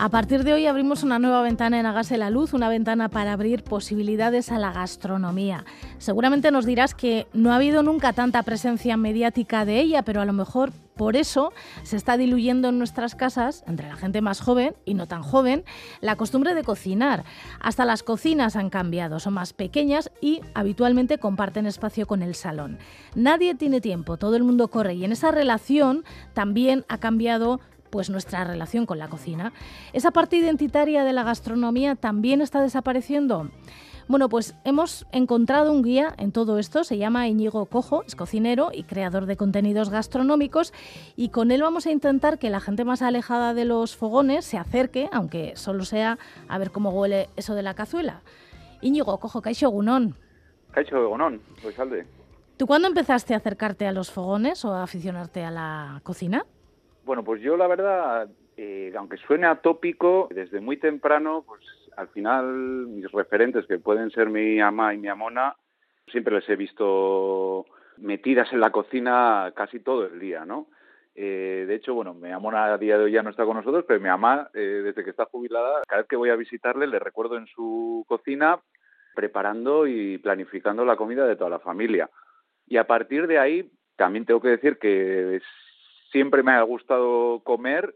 A partir de hoy abrimos una nueva ventana en Hágase la Luz, una ventana para abrir posibilidades a la gastronomía. Seguramente nos dirás que no ha habido nunca tanta presencia mediática de ella, pero a lo mejor por eso se está diluyendo en nuestras casas, entre la gente más joven y no tan joven, la costumbre de cocinar. Hasta las cocinas han cambiado, son más pequeñas y habitualmente comparten espacio con el salón. Nadie tiene tiempo, todo el mundo corre y en esa relación también ha cambiado pues nuestra relación con la cocina. ¿Esa parte identitaria de la gastronomía también está desapareciendo? Bueno, pues hemos encontrado un guía en todo esto, se llama Íñigo Cojo, es cocinero y creador de contenidos gastronómicos y con él vamos a intentar que la gente más alejada de los fogones se acerque, aunque solo sea a ver cómo huele eso de la cazuela. Íñigo Cojo, Caixo Gunón. Caixo Gunón, pues salve. ¿Tú cuándo empezaste a acercarte a los fogones o a aficionarte a la cocina? Bueno, pues yo la verdad, eh, aunque suene atópico, desde muy temprano, pues al final mis referentes, que pueden ser mi ama y mi amona, siempre les he visto metidas en la cocina casi todo el día, ¿no? Eh, de hecho, bueno, mi amona a día de hoy ya no está con nosotros, pero mi mamá, eh, desde que está jubilada, cada vez que voy a visitarle, le recuerdo en su cocina preparando y planificando la comida de toda la familia. Y a partir de ahí, también tengo que decir que siempre me ha gustado comer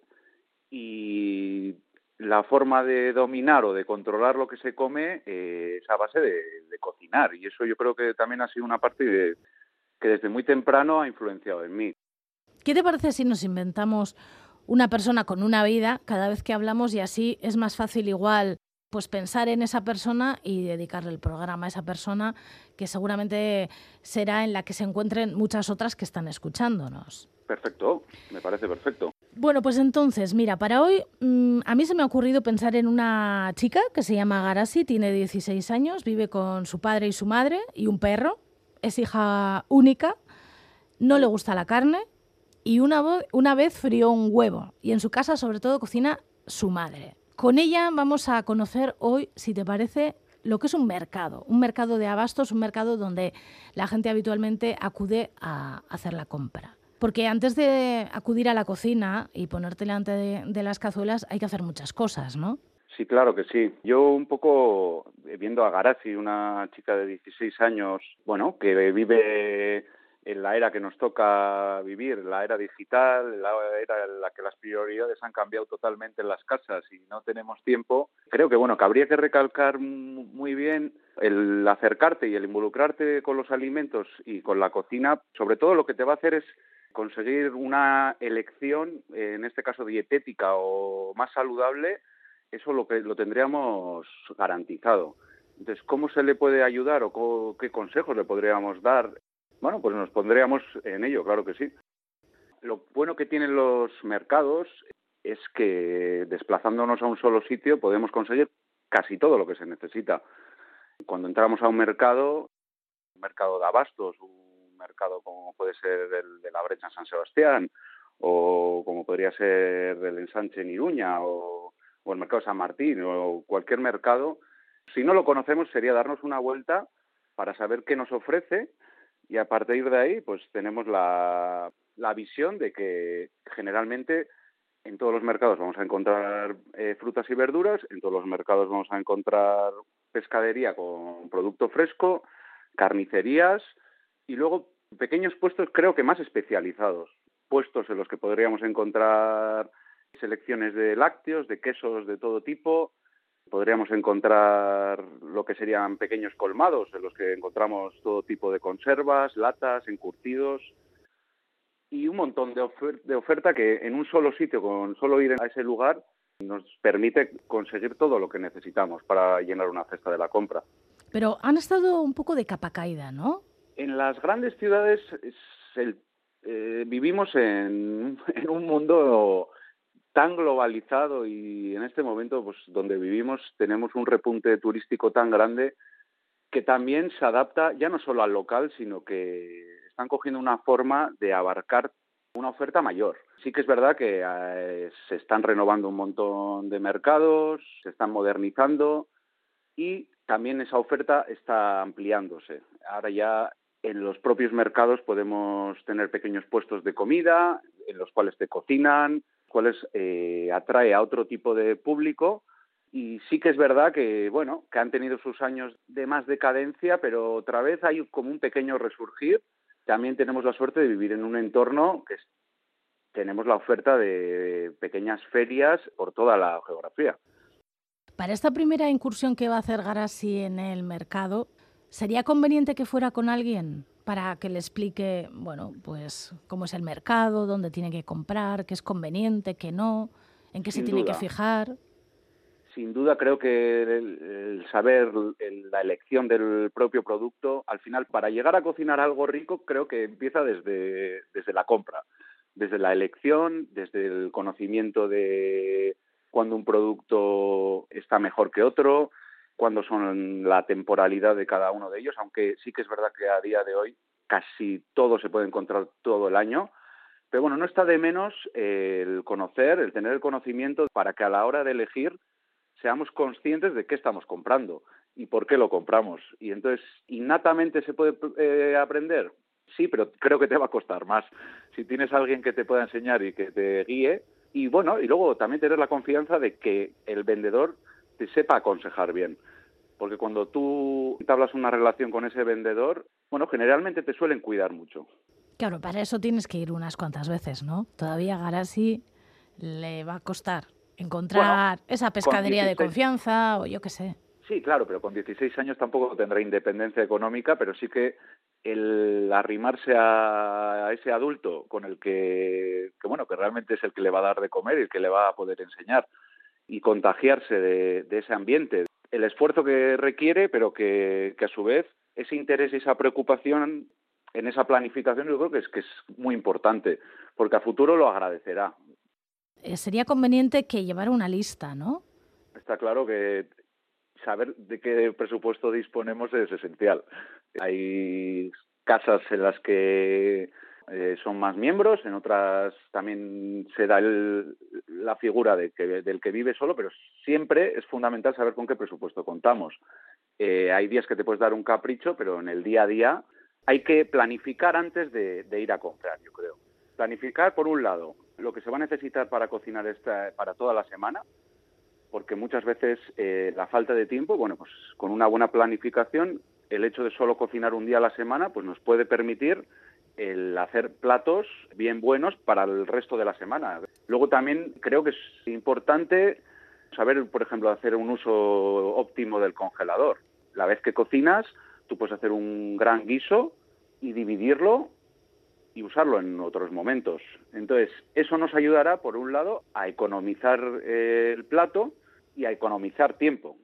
y la forma de dominar o de controlar lo que se come eh, es a base de, cocinar y eso yo creo que también ha sido una parte que desde muy temprano ha influenciado en mí. ¿Qué te parece si nos inventamos una persona con una vida cada vez que hablamos y así es más fácil igual pues pensar en esa persona y dedicarle el programa a esa persona que seguramente será en la que se encuentren muchas otras que están escuchándonos? Perfecto, me parece perfecto. Bueno, pues entonces, mira, para hoy mm, a mí se me ha ocurrido pensar en una chica que se llama Garasi, tiene 16 años, vive con su padre y su madre y un perro, es hija única, no le gusta la carne y una, una vez frió un huevo y en su casa sobre todo cocina su madre. Con ella vamos a conocer hoy, si te parece, lo que es un mercado, un mercado de abastos, un mercado donde la gente habitualmente acude a hacer la compra. Porque antes de acudir a la cocina y ponerte delante de, las cazuelas hay que hacer muchas cosas, ¿no? Sí, claro que sí. Yo un poco eh, viendo a Garazi, una chica de 16 años, bueno, que vive en la era que nos toca vivir, la era digital, la era en la que las prioridades han cambiado totalmente en las casas y no tenemos tiempo, creo que bueno, que habría que recalcar muy bien el acercarte y el involucrarte con los alimentos y con la cocina, sobre todo lo que te va a hacer es conseguir una elección, en este caso dietética o más saludable, eso lo que lo tendríamos garantizado. Entonces, ¿cómo se le puede ayudar o qué consejos le podríamos dar? Bueno, pues nos pondríamos en ello, claro que sí. Lo bueno que tienen los mercados es que desplazándonos a un solo sitio podemos conseguir casi todo lo que se necesita. Cuando entramos a un mercado, un mercado de abastos, mercado como puede ser el de la brecha en San Sebastián o como podría ser el ensanche en Iruña o, el mercado San Martín o cualquier mercado, si no lo conocemos sería darnos una vuelta para saber qué nos ofrece y a partir de ahí pues tenemos la, la visión de que generalmente en todos los mercados vamos a encontrar eh, frutas y verduras, en todos los mercados vamos a encontrar pescadería con producto fresco, carnicerías y luego pequeños puestos creo que más especializados, puestos en los que podríamos encontrar selecciones de lácteos, de quesos de todo tipo, podríamos encontrar lo que serían pequeños colmados en los que encontramos todo tipo de conservas, latas, encurtidos y un montón de, de oferta que en un solo sitio, con solo ir a ese lugar, nos permite conseguir todo lo que necesitamos para llenar una cesta de la compra. Pero han estado un poco de capa caída, ¿no? En las grandes ciudades eh, vivimos en, un mundo tan globalizado y en este momento pues donde vivimos tenemos un repunte turístico tan grande que también se adapta ya no solo al local sino que están cogiendo una forma de abarcar una oferta mayor. Sí que es verdad que eh, se están renovando un montón de mercados, se están modernizando y también esa oferta está ampliándose. Ahora ya en los propios mercados podemos tener pequeños puestos de comida en los cuales te cocinan, cuales eh, atrae a otro tipo de público y sí que es verdad que, bueno, que han tenido sus años de más decadencia, pero otra vez hay como un pequeño resurgir. También tenemos la suerte de vivir en un entorno que tenemos la oferta de pequeñas ferias por toda la geografía. Para esta primera incursión que va a hacer Garasi en el mercado, ¿sería conveniente que fuera con alguien para que le explique, bueno, pues cómo es el mercado, dónde tiene que comprar, qué es conveniente, qué no, en qué se tiene que fijar? sin duda creo que el, saber la elección del propio producto, al final, para llegar a cocinar algo rico, creo que empieza desde, desde la compra, desde la elección, desde el conocimiento de cuando un producto está mejor que otro, cuándo son la temporalidad de cada uno de ellos, aunque sí que es verdad que a día de hoy casi todo se puede encontrar todo el año. Pero bueno, no está de menos el conocer, el tener el conocimiento para que a la hora de elegir seamos conscientes de qué estamos comprando y por qué lo compramos. Y entonces, innatamente se puede eh, aprender. Sí, pero creo que te va a costar más. Si tienes a alguien que te pueda enseñar y que te guíe, y bueno, y luego también tener la confianza de que el vendedor te sepa aconsejar bien. Porque cuando tú hablas una relación con ese vendedor, bueno, generalmente te suelen cuidar mucho. Claro, para eso tienes que ir unas cuantas veces, ¿no? Todavía a Garasi le va a costar encontrar esa pescadería de confianza o yo qué sé. Sí, claro, pero con 16 años tampoco tendrá independencia económica, pero sí que el arrimarse a ese adulto con el que, que, bueno, que realmente es el que le va a dar de comer y el que le va a poder enseñar y contagiarse de, ese ambiente, el esfuerzo que requiere, pero que, que, a su vez ese interés y esa preocupación en esa planificación yo creo que es que es muy importante, porque a futuro lo agradecerá. Eh, sería conveniente que llevara una lista, ¿no? Está claro que saber de qué presupuesto disponemos es esencial. Hay casas en las que eh, son más miembros, en otras también se da la figura de que, del que vive solo, pero siempre es fundamental saber con qué presupuesto contamos. Eh, hay días que te puedes dar un capricho, pero en el día a día hay que planificar antes de ir a comprar, yo creo. Planificar, por un lado, lo que se va a necesitar para cocinar esta, para toda la semana, porque muchas veces eh, la falta de tiempo, bueno, pues con una buena planificación, el hecho de solo cocinar un día a la semana, pues nos puede permitir el hacer platos bien buenos para el resto de la semana. Luego también creo que es importante saber, por ejemplo, hacer un uso óptimo del congelador. La vez que cocinas, tú puedes hacer un gran guiso y dividirlo y usarlo en otros momentos. Entonces, eso nos ayudará, por un lado, a economizar eh, el plato y a economizar tiempo.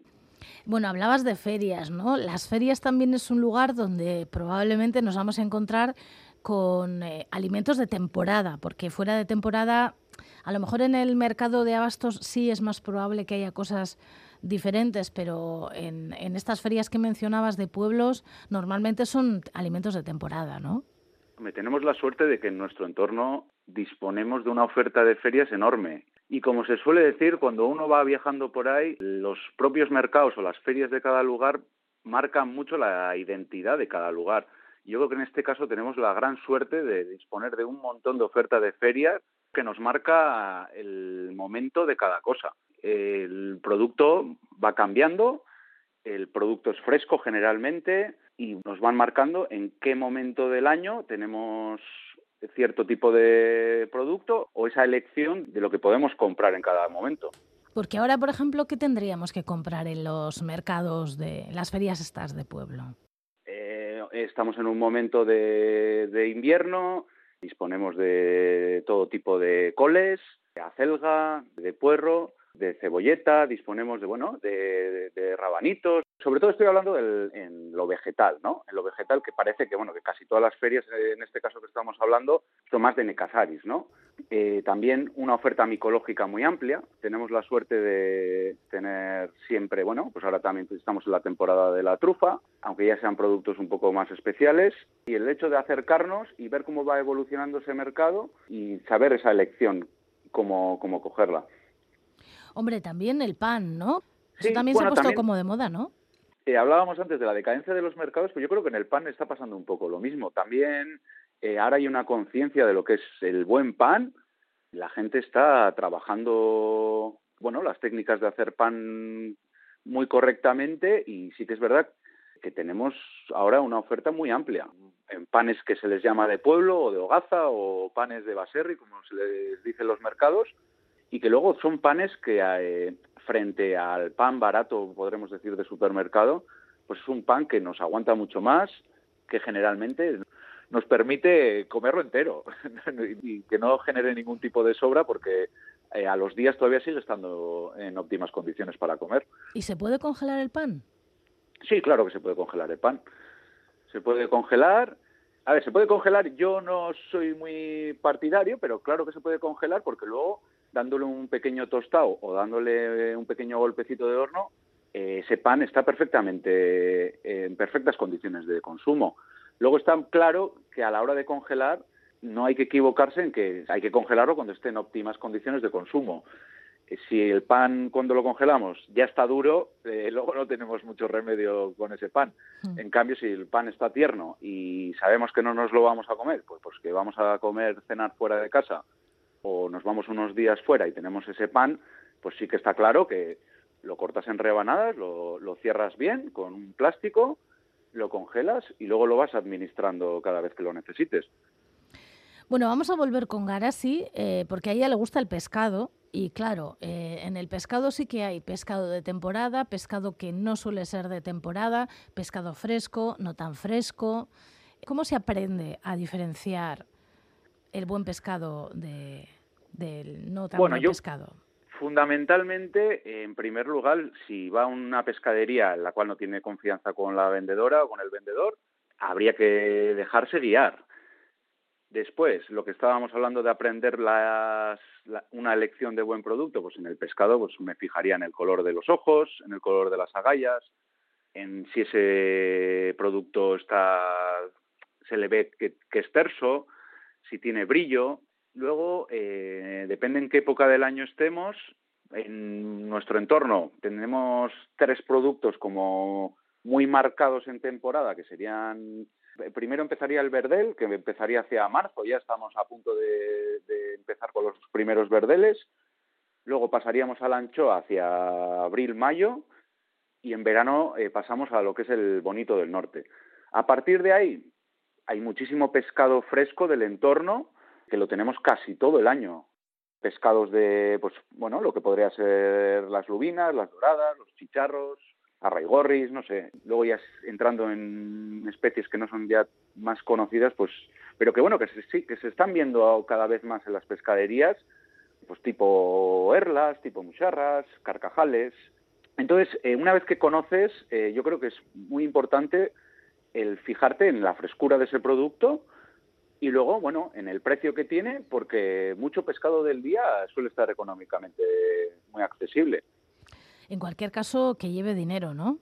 Bueno, hablabas de ferias, ¿no? Las ferias también es un lugar donde probablemente nos vamos a encontrar con eh, alimentos de temporada, porque fuera de temporada, a lo mejor en el mercado de abastos sí es más probable que haya cosas diferentes, pero en, en estas ferias que mencionabas de pueblos, normalmente son alimentos de temporada, ¿no? tenemos la suerte de que en nuestro entorno disponemos de una oferta de ferias enorme. Y como se suele decir, cuando uno va viajando por ahí, los propios mercados o las ferias de cada lugar marcan mucho la identidad de cada lugar. Yo creo que en este caso tenemos la gran suerte de disponer de un montón de oferta de ferias que nos marca el momento de cada cosa. El producto va cambiando, el producto es fresco generalmente, y nos van marcando en qué momento del año tenemos cierto tipo de producto o esa elección de lo que podemos comprar en cada momento. Porque ahora, por ejemplo, ¿qué tendríamos que comprar en los mercados de las ferias estas de pueblo? Estamos en un momento de, de invierno, disponemos de todo tipo de coles, de acelga, de puerro, de cebolleta, disponemos de, bueno, de, rabanitos. Sobre todo estoy hablando del, en lo vegetal, ¿no? En lo vegetal que parece que, bueno, que casi todas las ferias, eh, en este caso que estamos hablando, son más de necasaris, ¿no? Eh, también una oferta micológica muy amplia. Tenemos la suerte de tener siempre, bueno, pues ahora también estamos en la temporada de la trufa, aunque ya sean productos un poco más especiales. Y el hecho de acercarnos y ver cómo va evolucionando ese mercado y saber esa elección, cómo, cómo cogerla. Hombre, también el pan, ¿no? Eso también se ha puesto como de moda, ¿no? Eh, hablábamos antes de la decadencia de los mercados, pues yo creo que en el pan está pasando un poco lo mismo. También eh, ahora hay una conciencia de lo que es el buen pan La gente está trabajando, bueno, las técnicas de hacer pan muy correctamente y sí que es verdad que tenemos ahora una oferta muy amplia. En panes que se les llama de pueblo o de hogaza o panes de baserri, como se les dice en los mercados, y que luego son panes que eh, frente al pan barato, podremos decir, de supermercado, pues es un pan que nos aguanta mucho más, que generalmente nos permite comerlo entero y que no genere ningún tipo de sobra porque eh, a los días todavía sigue estando en óptimas condiciones para comer. ¿Y se puede congelar el pan? Sí, claro que se puede congelar el pan. Se puede congelar. A ver, se puede congelar. Yo no soy muy partidario, pero claro que se puede congelar porque luego dándole un pequeño tostado o dándole un pequeño golpecito de horno, eh, ese pan está perfectamente en perfectas condiciones de consumo. Luego está claro que a la hora de congelar no hay que equivocarse en que hay que congelarlo cuando esté en óptimas condiciones de consumo. Eh, si el pan cuando lo congelamos ya está duro, eh, luego no tenemos mucho remedio con ese pan. Hmm. En cambio, si el pan está tierno y sabemos que no nos lo vamos a comer, pues, pues que vamos a comer, cenar fuera de casa o nos vamos unos días fuera y tenemos ese pan, pues sí que está claro que lo cortas en rebanadas, lo, cierras bien con un plástico, lo congelas y luego lo vas administrando cada vez que lo necesites. Bueno, vamos a volver con Garasi, eh, porque a ella le gusta el pescado. Y claro, eh, en el pescado sí que hay pescado de temporada, pescado que no suele ser de temporada, pescado fresco, no tan fresco. ¿Cómo se aprende a diferenciar el buen pescado de, del no tan buen pescado? Fundamentalmente, en primer lugar, si va a una pescadería en la cual no tiene confianza con la vendedora o con el vendedor, habría que dejarse guiar. Después, lo que estábamos hablando de aprender una elección de buen producto, pues en el pescado pues me fijaría en el color de los ojos, en el color de las agallas, en si ese producto está se le ve que es terso, si tiene brillo, Luego, eh, depende en qué época del año estemos. En nuestro entorno tenemos tres productos como muy marcados en temporada, que serían primero empezaría el verdel, que empezaría hacia marzo, ya estamos a punto de, empezar con los primeros verdeles. Luego pasaríamos a la anchoa hacia abril-mayo y en verano eh, pasamos a lo que es el bonito del norte. A partir de ahí hay muchísimo pescado fresco del entorno, que lo tenemos casi todo el año. Pescados de, pues bueno, lo que podría ser las lubinas, las doradas, los chicharros, arraigorris, no sé. Luego ya entrando en especies que no son ya más conocidas, pues, pero que bueno, que sí, que se están viendo cada vez más en las pescaderías, pues tipo erlas, tipo mucharras, carcajales. Entonces, eh, una vez que conoces, eh, yo creo que es muy importante el fijarte en la frescura de ese producto, y luego, bueno, en el precio que tiene, porque mucho pescado del día suele estar económicamente muy accesible. En cualquier caso, que lleve dinero, ¿no?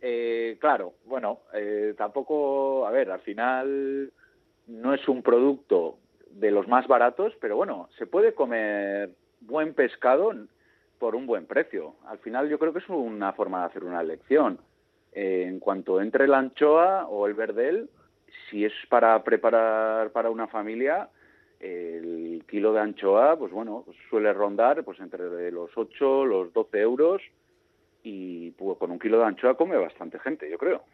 Eh, claro, bueno, eh, tampoco, a ver, al final no es un producto de los más baratos, pero bueno, se puede comer buen pescado por un buen precio. Al final yo creo que es una forma de hacer una elección. Eh, en cuanto entre la anchoa o el verdel, si es para preparar para una familia, el kilo de anchoa, pues bueno, suele rondar pues entre los 8, los 12 euros y pues, con un kilo de anchoa come bastante gente, yo creo.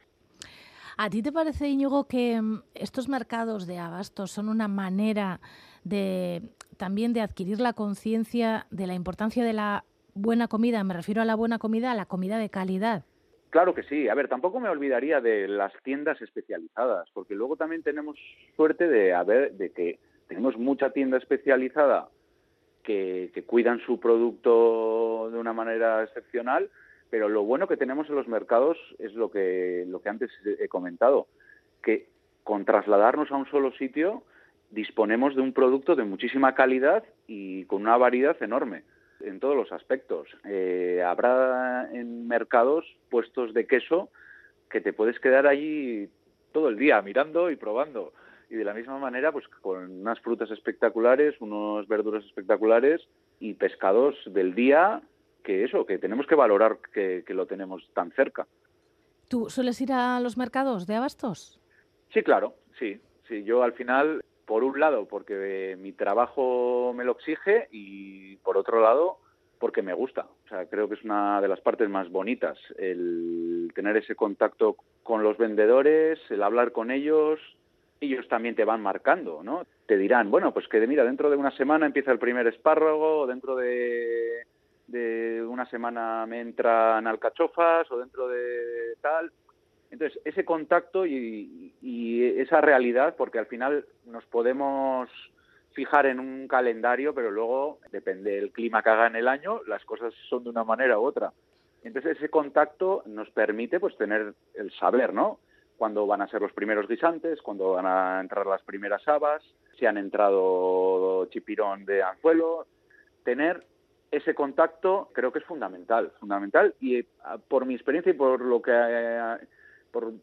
¿A ti te parece, Íñigo, que mm, estos mercados de abastos son una manera de también de adquirir la conciencia de la importancia de la buena comida? Me refiero a la buena comida, a la comida de calidad. Claro que sí. A ver, tampoco me olvidaría de las tiendas especializadas, porque luego también tenemos suerte de haber, de que tenemos mucha tienda especializada que, cuidan su producto de una manera excepcional, pero lo bueno que tenemos en los mercados es lo que, lo que antes he comentado, que con trasladarnos a un solo sitio disponemos de un producto de muchísima calidad y con una variedad enorme en todos los aspectos. Eh, habrá en mercados puestos de queso que te puedes quedar allí todo el día mirando y probando. Y de la misma manera, pues con unas frutas espectaculares, unos verduras espectaculares y pescados del día, que eso, que tenemos que valorar que, que lo tenemos tan cerca. ¿Tú sueles ir a los mercados de abastos? Sí, claro, sí. Sí, yo al final por un lado porque mi trabajo me lo exige y por otro lado porque me gusta. O sea, creo que es una de las partes más bonitas el tener ese contacto con los vendedores, el hablar con ellos, ellos también te van marcando, ¿no? Te dirán, bueno, pues que mira, dentro de una semana empieza el primer espárrago, dentro de, de una semana me entran alcachofas, o dentro de tal. Entonces, ese contacto y, esa realidad, porque al final nos podemos fijar en un calendario, pero luego, depende del clima que haga en el año, las cosas son de una manera u otra. Entonces, ese contacto nos permite pues tener el saber, ¿no? Cuándo van a ser los primeros guisantes, cuándo van a entrar las primeras habas, si han entrado chipirón de anzuelo. Tener ese contacto creo que es fundamental, fundamental y eh, por mi experiencia y por lo que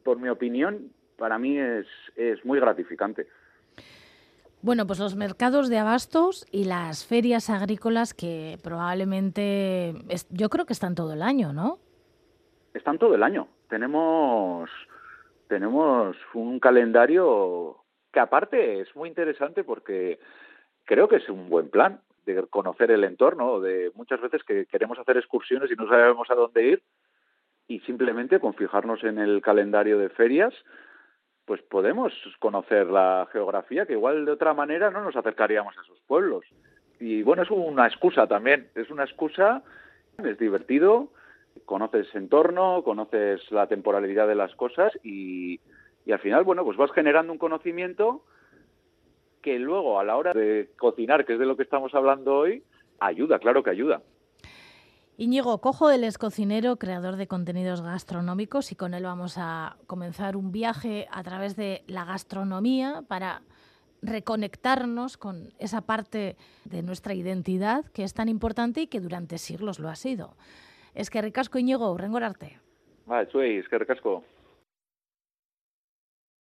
por, mi opinión, para mí es, es muy gratificante. Bueno, pues los mercados de abastos y las ferias agrícolas que probablemente, yo creo que están todo el año, ¿no? Están todo el año. Tenemos, tenemos un calendario que aparte es muy interesante porque creo que es un buen plan de conocer el entorno, de muchas veces que queremos hacer excursiones y no sabemos a dónde ir y simplemente con fijarnos en el calendario de ferias, pues podemos conocer la geografía, que igual de otra manera no nos acercaríamos a esos pueblos. Y bueno, es una excusa también, es una excusa, es divertido, conoces entorno, conoces la temporalidad de las cosas y, y al final, bueno, pues vas generando un conocimiento que luego a la hora de cocinar, que es de lo que estamos hablando hoy, ayuda, claro que ayuda. Íñigo Cojo, él es cocinero, creador de contenidos gastronómicos y con él vamos a comenzar un viaje a través de la gastronomía para reconectarnos con esa parte de nuestra identidad que es tan importante y que durante siglos lo ha sido. Es que ricasco Íñigo, rengorarte. Vale, es que ricasco.